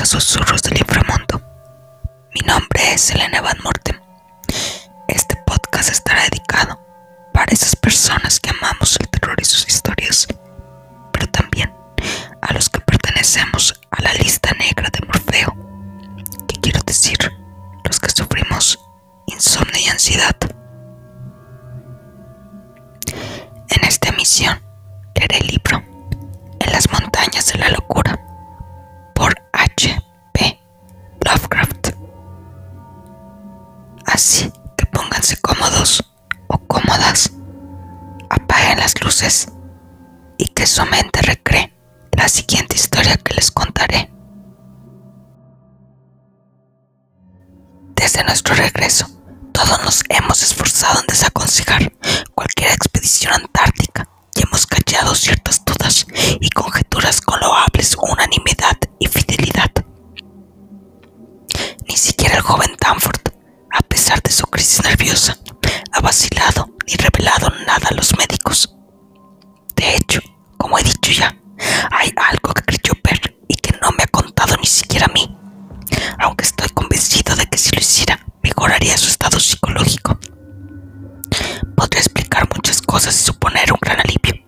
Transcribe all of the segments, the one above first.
A Susurros del Inframundo. Mi nombre es Elena Van Morten. Este podcast estará dedicado para esas personas que amamos el terror y sus historias, pero también a los que pertenecemos a la lista negra de Morfeo, que quiero decir, los que sufrimos insomnio y ansiedad. En esta emisión leeré el libro En las montañas de la locura Así que pónganse cómodos o cómodas, apaguen las luces y que su mente recree la siguiente historia que les contaré. Desde nuestro regreso, todos nos hemos esforzado en desaconsejar cualquier expedición antártica y hemos callado ciertas dudas y conjeturas con loables unanimidad y fidelidad. Ni siquiera el joven pesar de su crisis nerviosa, ha vacilado ni revelado nada a los médicos. De hecho, como he dicho ya, hay algo que creyó ver y que no me ha contado ni siquiera a mí, aunque estoy convencido de que si lo hiciera, mejoraría su estado psicológico. Podría explicar muchas cosas y suponer un gran alivio,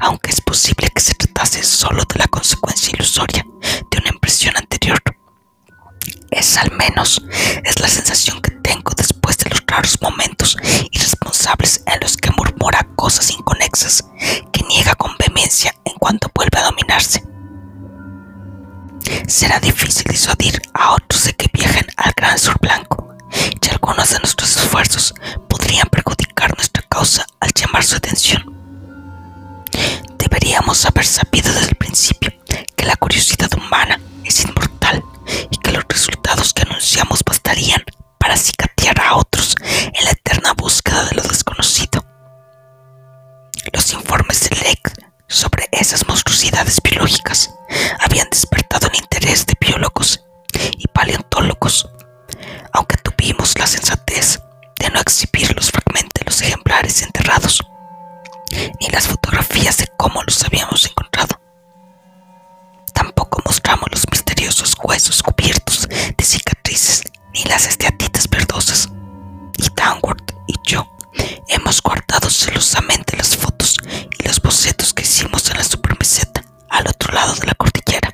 aunque es posible que se tratase solo de la consecuencia ilusoria de una impresión anterior. Es al menos, es la sensación que tengo después de los raros momentos irresponsables en los que murmura cosas inconexas que niega con vehemencia en cuanto vuelve a dominarse. Será difícil disuadir a otros de que viajen al gran sur blanco, y algunos de nuestros esfuerzos podrían perjudicar nuestra causa al llamar su atención. Deberíamos haber sabido desde el principio que la curiosidad humana es inmortal y que los resultados que anunciamos bastarían para cicatear a otros esas monstruosidades biológicas habían despertado el interés de biólogos y paleontólogos, aunque tuvimos la sensatez de no exhibir los fragmentos de los ejemplares enterrados ni las fotografías de cómo los habíamos encontrado. Tampoco mostramos los misteriosos huesos cubiertos de cicatrices ni las esteatitas verdosas. Y Downward y yo hemos guardado celosamente las fotos y los bocetos que hicimos en la supermeseta al otro lado de la cordillera,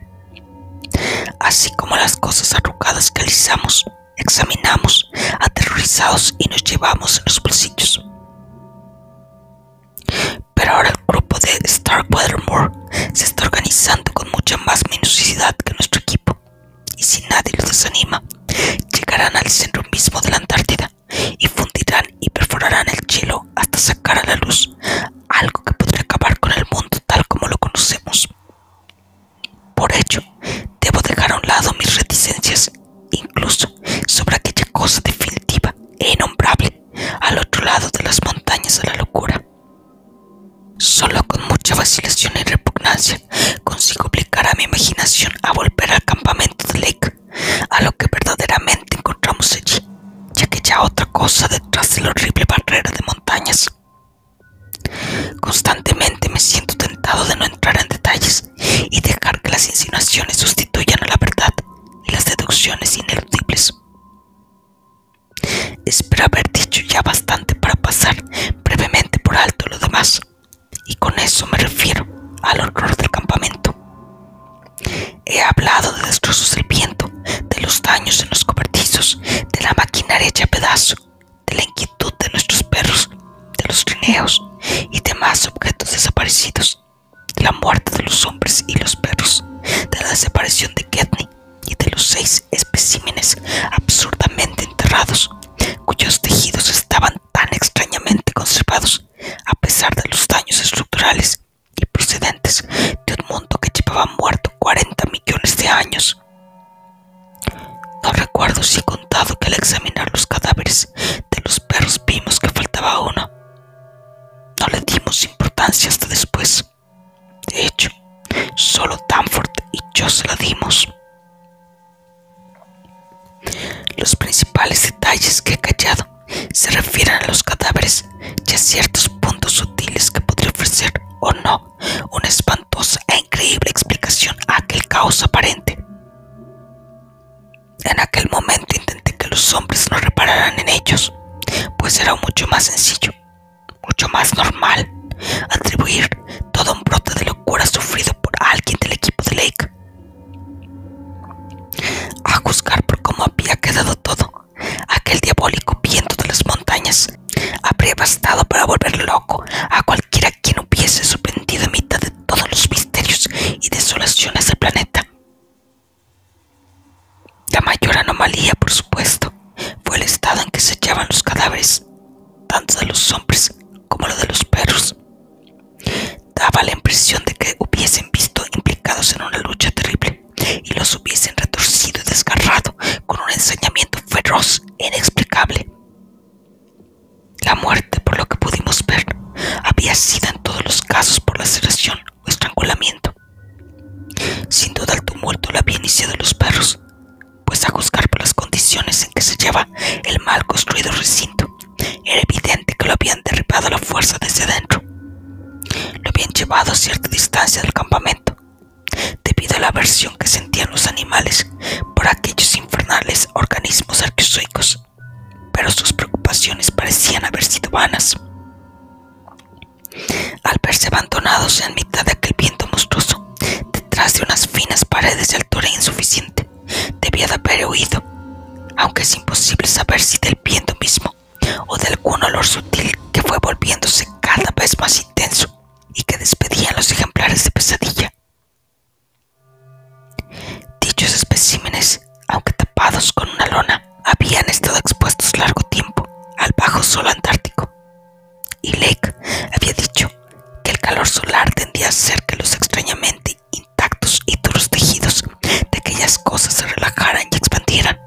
así como las cosas arrugadas que alisamos, examinamos, aterrorizados y nos llevamos en los bolsillos. Pero ahora el grupo de Starkweather se está organizando con mucha más minuciosidad que nuestro equipo, y si nadie los desanima, llegarán al centro mismo de la Antártida y fundirán y perforarán el hielo hasta sacar a la luz He hablado de destrozos del viento, de los daños en los cobertizos, de la maquinaria hecha pedazo, de la inquietud de nuestros perros, de los trineos y demás objetos desaparecidos, de la muerte de los hombres y los perros, de la desaparición de Ketney y de los seis especímenes absurdamente enterrados, cuyos tejidos estaban tan extrañamente conservados a pesar de los daños estructurales y procedentes de un mundo que llevaba muerto 40 millones de años. No recuerdo si he contado que al examinar los cadáveres de los perros vimos que faltaba uno. No le dimos importancia hasta después. De hecho, solo Danforth y yo se la dimos. Los principales detalles que aparente. En aquel momento intenté que los hombres no repararan en ellos, pues era mucho más sencillo, mucho más normal atribuir todo un brote de locura sufrido por alguien del equipo de Lake. A juzgar por cómo había quedado todo, aquel diabólico viento de las montañas habría bastado para volver planeta. La mayor anomalía, por supuesto, fue el estado en que se hallaban los cadáveres, tanto de los hombres como lo de los perros. Daba la impresión vanas. Al verse abandonados en mitad de aquel viento monstruoso, detrás de unas finas paredes de altura insuficiente, debía de haber oído, aunque es imposible saber si del solar tendía a hacer que los extrañamente intactos y duros tejidos de aquellas cosas se relajaran y expandieran.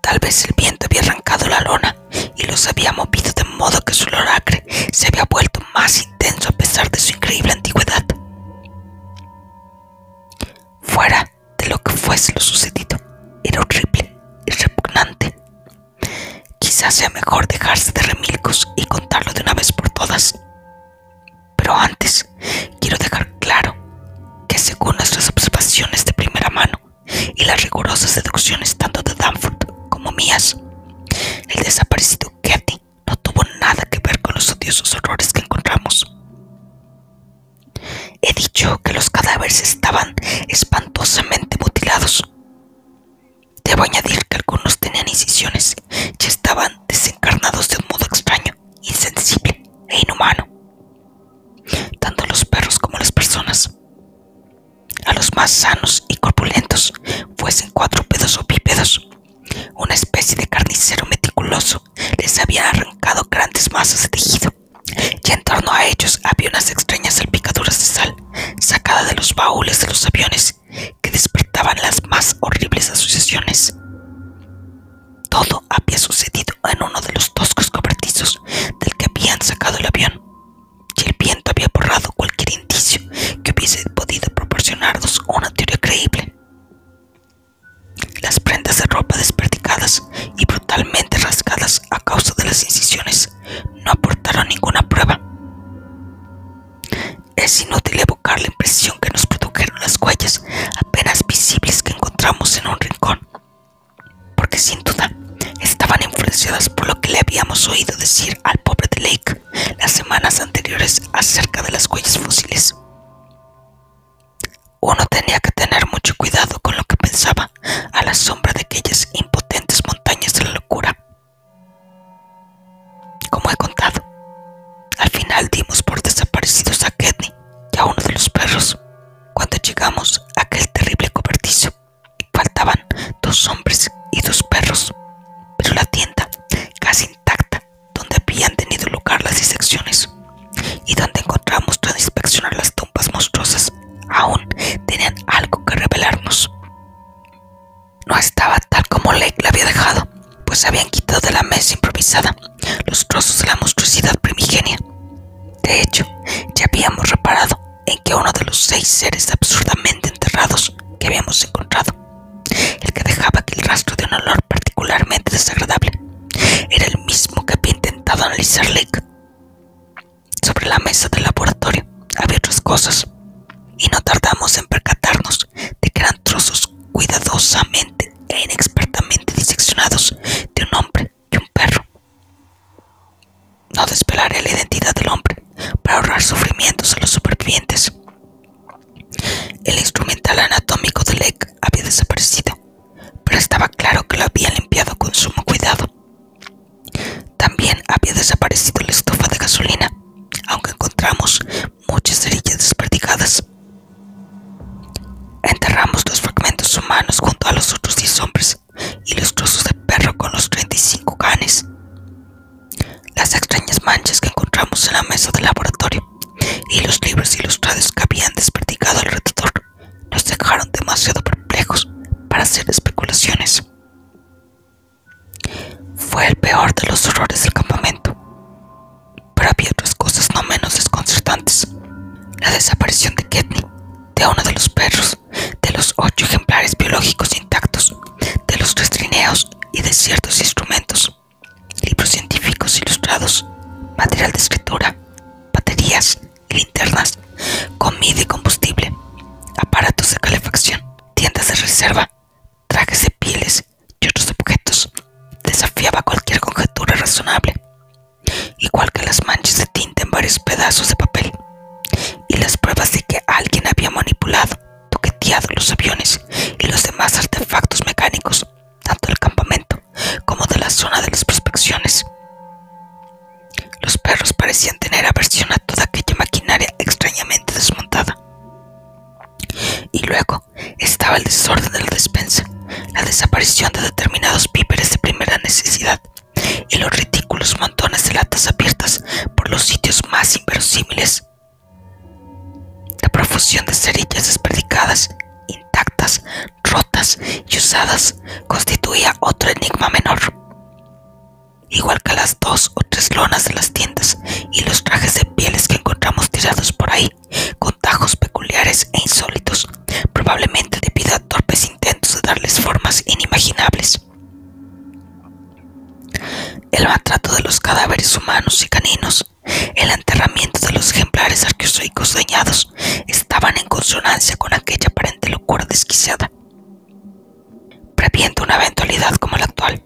Tal vez el viento había arrancado la lona y los había movido de modo que su olor acre se había vuelto más intenso a pesar de su increíble antigüedad. Fuera de lo que fuese lo sucedido, era horrible y repugnante. Quizás sea mejor dejarse de remilcos y contarlo de una vez por todas. Pero antes, las rigurosas deducciones tanto de Danforth como mías, el desaparecido Getty no tuvo nada que ver con los odiosos horrores que encontramos. He dicho que los cadáveres estaban espantosamente mutilados. Debo añadir que algunos tenían incisiones y estaban desencarnados de un modo extraño, insensible e inhumano. Tanto los perros como las personas. A los más sanos y corpulentos, fuesen cuadrúpedos o bípedos, una especie de carnicero meticuloso les había arrancado grandes masas de tejido y en torno a ellos había unas extrañas salpicaduras de sal sacadas de los baúles de los aviones que despertaban las más horribles asociaciones. Todo había sucedido y brutalmente rasgadas a causa de las incisiones no aportaron ninguna prueba. Es inútil evocar la impresión que nos produjeron las huellas apenas visibles que encontramos en un rincón, porque sin duda estaban influenciadas por lo que le habíamos oído decir al pobre de Lake las semanas anteriores acerca de las huellas fósiles. Uno tenía que tener el mismo que había intentado analizar Lake. Sobre la mesa del laboratorio había otras cosas, y no tardamos en percatarnos de que eran trozos cuidadosamente e inexpertamente diseccionados de un hombre y un perro. No desvelaré la identidad del hombre para ahorrar sufrimientos a los supervivientes. El instrumental anatómico de Lake había desaparecido, pero estaba claro que lo había limpiado con sumo cuidado desaparecido la estufa de gasolina, aunque encontramos muchas cerillas desperdigadas. Enterramos los fragmentos humanos junto a los otros 10 hombres y los trozos de perro con los 35 canes. Las extrañas manchas que encontramos en la mesa del laboratorio y los libros ilustrados que habían desperdigado alrededor nos dejaron demasiado perplejos para hacer especulaciones. Fue el peor de los horrores del campamento. De uno de los perros, de los ocho ejemplares biológicos intactos, de los restrineos y de ciertos instrumentos, libros científicos ilustrados, material de escritura, baterías, linternas, comida y combustible, aparatos de calefacción, tiendas de reserva, trajes de pieles y otros objetos. Desafiaba cualquier conjetura razonable, igual que las manchas de tinta en varios pedazos de papel y las pruebas de que alguien había manipulado, toqueteado los aviones maltrato de los cadáveres humanos y caninos, el enterramiento de los ejemplares arqueozoicos dañados, estaban en consonancia con aquella aparente locura desquiciada. Previendo una eventualidad como la actual,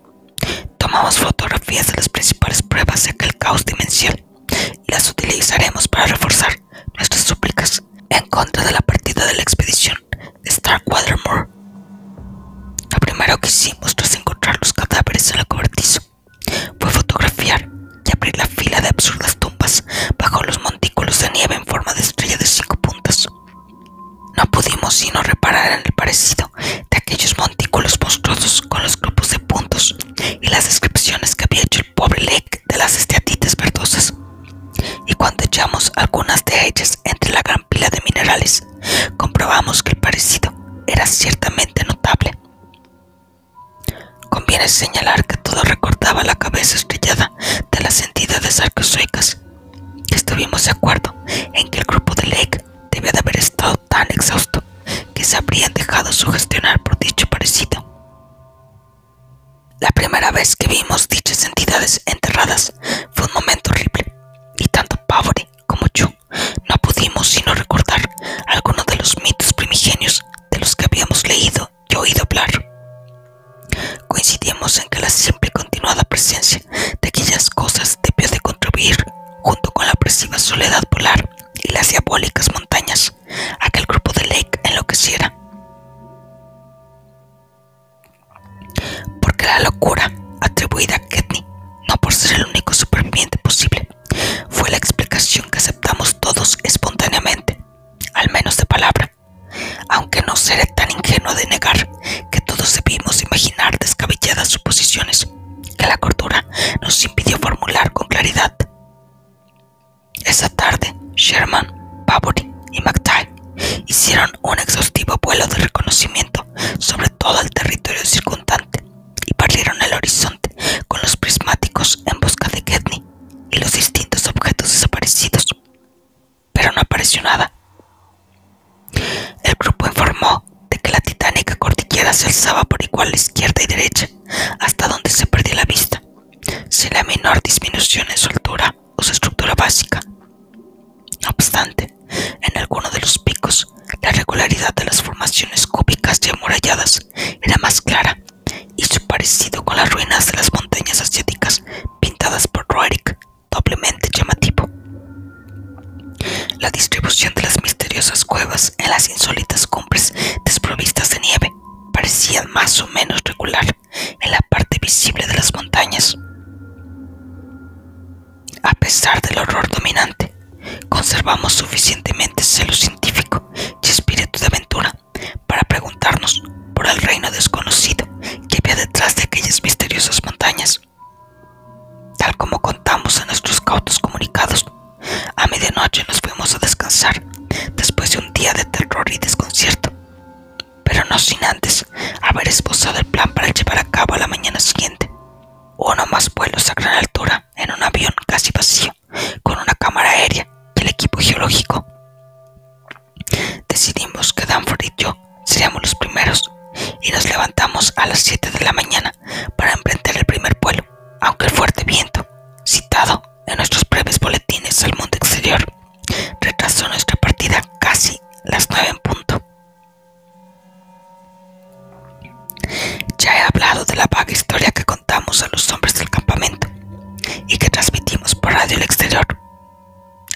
Tomamos fotografías de las principales pruebas de aquel caos dimensional y las utilizaremos para reforzar nuestras súplicas en contra de la partida de la expedición de Starkweather Lo primero que hicimos tras encontrar los cadáveres en la cobertizo abrir la fila de absurdas tumbas bajo los montículos de nieve en forma de estrella de cinco puntas. No pudimos sino reparar en el parecido de aquellos montículos monstruosos con los grupos de puntos y las descripciones que había hecho el pobre Lake de las esteatites verdosas. Y cuando echamos algunas de ellas entre la gran pila de minerales, comprobamos que el parecido era ciertamente notable. Conviene señalar que todo recordaba la cabeza de las entidades arcozoicas. Estuvimos de acuerdo en que el grupo de Lake debía de haber estado tan exhausto que se habrían dejado sugestionar por dicho parecido. La primera vez que vimos dichas entidades enterradas fue un momento horrible, y tanto Pavori como yo no pudimos sino recordar algunos de los mitos primigenios de los que habíamos leído y oído hablar. Coincidimos en que la simple continuada presencia de aquellas cosas debió de contribuir, junto con la opresiva soledad polar y las diabólicas montañas, a que el grupo de Lake enloqueciera menor disminución en su altura o su estructura básica. No obstante, en alguno de los picos, la regularidad de las formaciones cúbicas y amuralladas era más clara y su parecido con las ruinas de las montañas asiáticas pintadas por Roerick doblemente llamativo. La distribución de las misteriosas cuevas en las insólitas cumbres desprovistas de nieve parecía más o menos regular en la parte visible de las montañas. A pesar del horror dominante, conservamos suficientemente celo científico y espíritu de aventura para preguntarnos por el reino desconocido que había detrás de aquellas misteriosas montañas. Tal como contamos en nuestros cautos comunicados, a medianoche nos fuimos a descansar después de un día de terror y desconcierto, pero no sin antes haber esbozado el plan para llevar a cabo a la mañana siguiente uno más vuelos a gran altura en un avión casi vacío, con una cámara aérea y el equipo geológico. Decidimos que Danford y yo seríamos los primeros y nos levantamos a las 7 de la mañana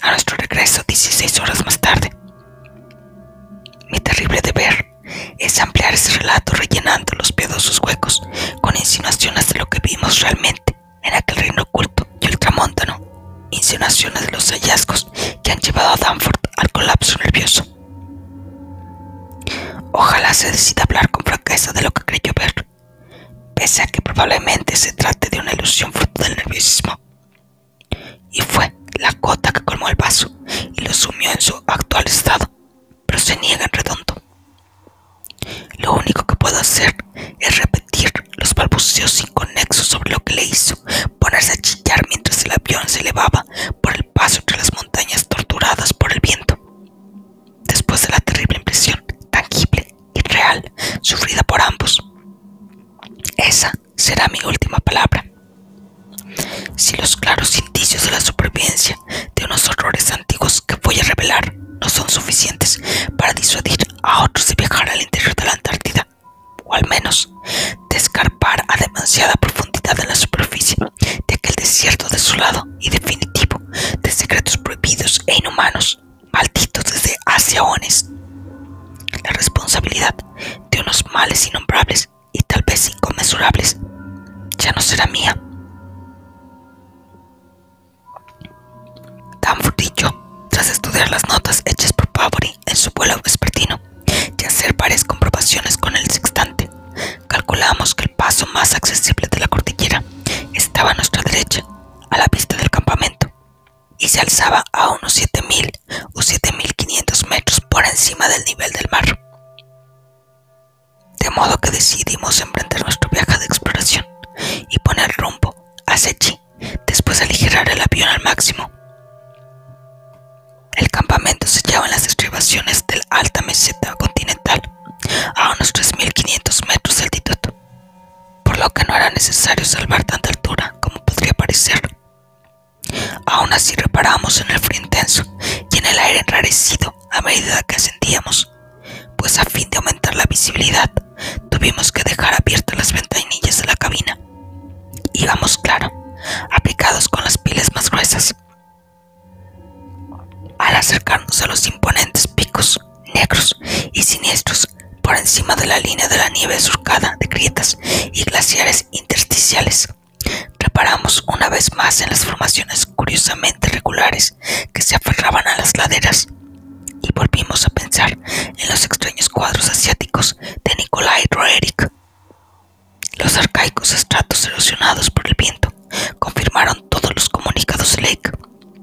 A nuestro regreso 16 horas más tarde. Mi terrible deber es ampliar ese relato rellenando los piadosos huecos con insinuaciones de lo que vimos realmente en aquel reino oculto y ultramontano, insinuaciones de los hallazgos que han llevado a Danford al colapso nervioso. Ojalá se decida hablar con franqueza de lo que creyó ver, pese a que probablemente se trate de una ilusión fruto del nerviosismo. Y fue la gota que colmó el vaso y lo sumió en su actual estado, pero se niega en redondo. Lo único que puedo hacer es repetir los balbuceos inconexos sobre lo que le hizo ponerse a chillar mientras el avión se elevaba por el paso entre las montañas torturadas por el viento. Después de la terrible impresión tangible y real sufrida por ambos, esa será mi última palabra. Si los claros indicios de la supervivencia de unos horrores antiguos que voy a revelar no son suficientes para disuadir a otros de viajar al interior de la Antártida, o al menos de escarpar a demasiada profundidad en la superficie de aquel desierto desolado y definitivo de secretos prohibidos e inhumanos, malditos desde hace años. La responsabilidad de unos males innombrables y tal vez inconmensurables ya no será mía. Danford yo, tras estudiar las notas hechas por Pavory en su vuelo vespertino y hacer varias comprobaciones con el sextante, calculamos que el paso más accesible de la cordillera estaba a nuestra derecha, a la vista del campamento, y se alzaba a unos 7.000 intenso y en el aire enrarecido a medida que ascendíamos, pues a fin de aumentar la visibilidad tuvimos que dejar abiertas las ventanillas de la cabina. Íbamos, claro, aplicados con las pilas más gruesas. Al acercarnos a los imponentes picos negros y siniestros por encima de la línea de la nieve surcada de grietas y glaciares intersticiales, reparamos una vez más en las formaciones curiosamente regulares que se aferraban a las laderas y volvimos a pensar en los extraños cuadros asiáticos de Nikolai Roerich. Los arcaicos estratos erosionados por el viento confirmaron todos los comunicados de Lake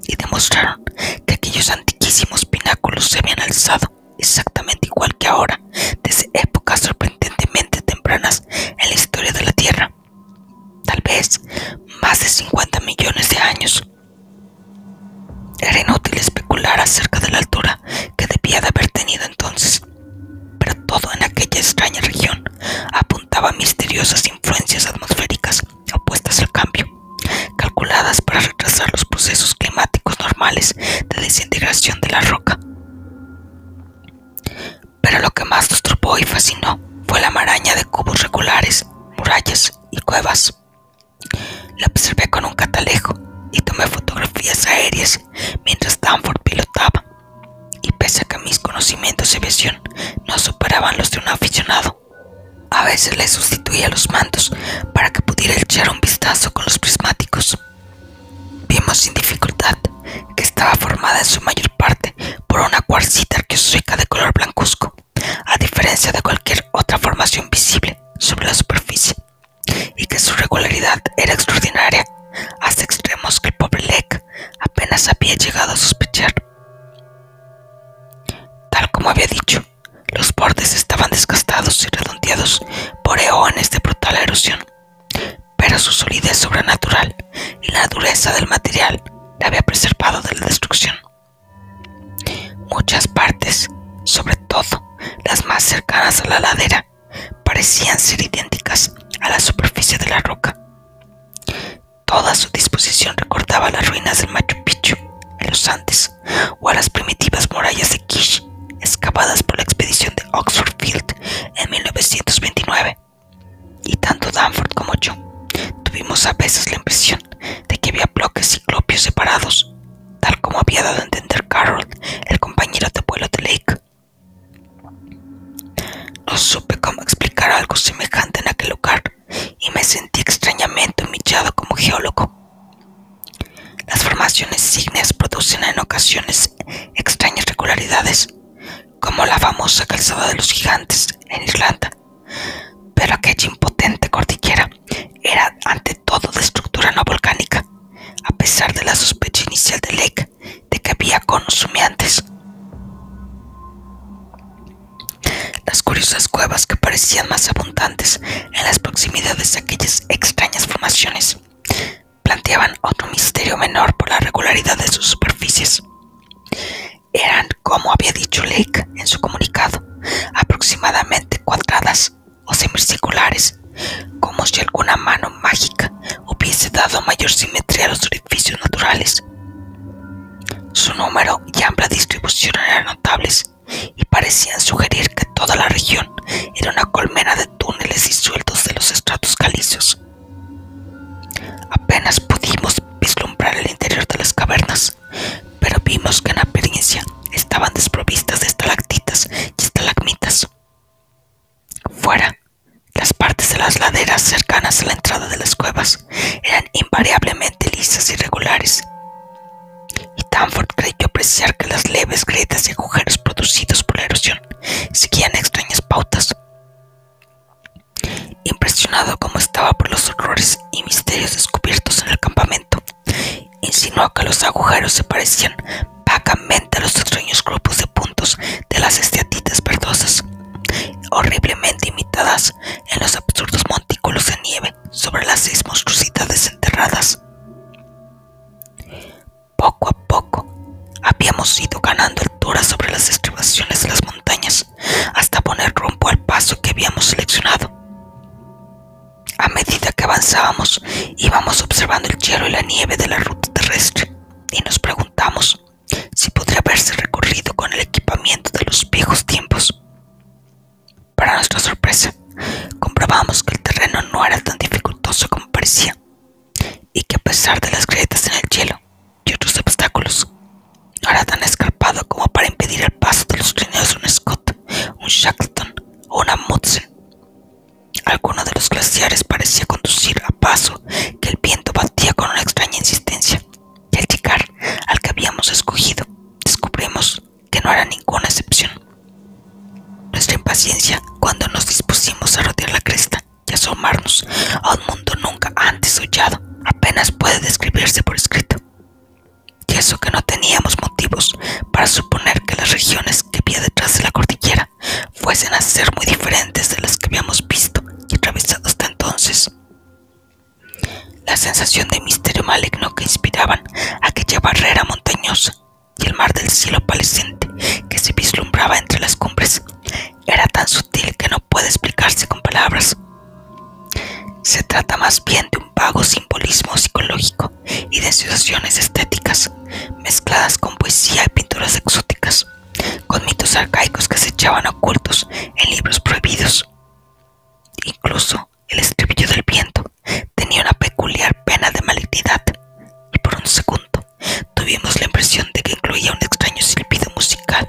y demostraron que aquellos antiquísimos pináculos se habían alzado exactamente igual que ahora, desde épocas sorprendentemente tempranas en la historia de la Tierra. Tal vez más de 50 millones de años. Era inútil especular acerca de la altura que debía de haber tenido entonces, pero todo en aquella extraña región apuntaba a misteriosas influencias atmosféricas opuestas al cambio, calculadas para retrasar los procesos climáticos normales de desintegración de la roca. Pero lo que más nos turbó y fascinó fue la maraña de cubos regulares, murallas y cuevas. La observé con un catalejo y tomé fotografías aéreas mientras Danford pilotaba. Y pese a que mis conocimientos de aviación no superaban los de un aficionado, a veces le sustituía los mandos para que pudiera echar un vistazo con los prismáticos. Vimos sin dificultad que estaba formada en su mayor parte por una cuarcita arqueozoica de color blancuzco, a diferencia de cualquier otra formación visible sobre la superficie, y que su regularidad era extraordinaria hasta extremos que el pobre Lek apenas había llegado a sospechar. Tal como había dicho, los bordes estaban desgastados y redondeados por eones de brutal erosión, natural y la dureza del material la había preservado de la destrucción. Muchas partes, sobre todo las más cercanas a la ladera, parecían ser idénticas a la superficie de la roca. Toda su disposición recordaba las ruinas del Machu Picchu en los Andes o a las primitivas murallas de Kish excavadas por la expedición de Oxford Field en 1929. Y tanto Danford como yo tuvimos a veces la impresión de que había bloques ciclopios separados, tal como había dado a entender Carroll, el compañero de vuelo de Lake. No supe cómo explicar algo semejante en aquel lugar y me sentí extrañamente como geólogo. Las formaciones ígneas producen en ocasiones extrañas regularidades, como la famosa calzada de los gigantes en Irlanda, pero aquella impotente cordillera era ante todo de estructura no volcánica, a pesar de la sospecha inicial de Lake de que había conos humeantes. Las curiosas cuevas que parecían más abundantes en las proximidades de aquellas extrañas formaciones planteaban otro misterio menor por la regularidad de sus superficies. Eran, como había dicho Lake en su comunicado, aproximadamente cuadradas o semicirculares, como si alguna mano mágica hubiese dado mayor simetría a los orificios naturales. Su número y amplia distribución eran notables y parecían sugerir que toda la región era una colmena de túneles disueltos de los estratos calizos. Apenas pudimos vislumbrar el interior de las cavernas, pero vimos que en apariencia estaban desprovistas de estalactitas y estalagmitas. Fuera, las partes de las laderas cercanas a la entrada de las cuevas eran invariablemente lisas y regulares. Y Danford creyó apreciar que las leves grietas y agujeros producidos por la erosión seguían extrañas pautas. Impresionado como estaba por los horrores y misterios descubiertos en el campamento, insinuó que los agujeros se parecían los glaciares parecía conducir a paso que el viento batía con una extraña insistencia, y al llegar al que habíamos escogido, descubrimos que no era ninguna excepción. Nuestra impaciencia simbolismo psicológico y de sensaciones estéticas, mezcladas con poesía y pinturas exóticas, con mitos arcaicos que se echaban ocultos en libros prohibidos. Incluso el estribillo del viento tenía una peculiar pena de malignidad, y por un segundo tuvimos la impresión de que incluía un extraño silbido musical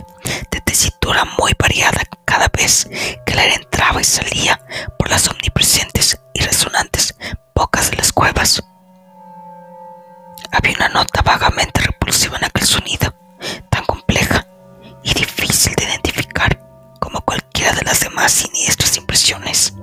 de tesitura muy variada cada vez que el aire entraba y salía por las omnipresentes y resonantes bocas de las cuevas. Había una nota vagamente repulsiva en aquel sonido, tan compleja y difícil de identificar como cualquiera de las demás siniestras impresiones.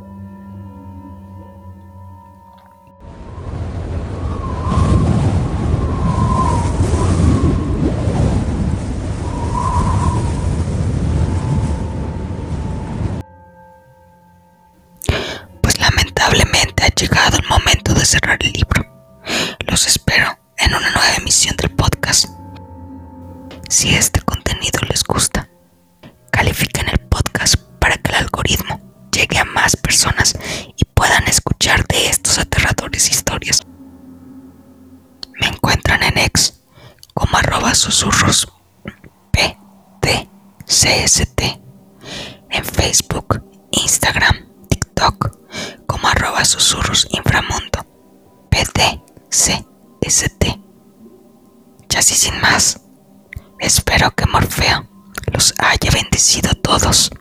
PTCST, en Facebook, Instagram, TikTok como arroba susurros inframundo PTCST. Ya así sin más, espero que Morfeo los haya bendecido todos.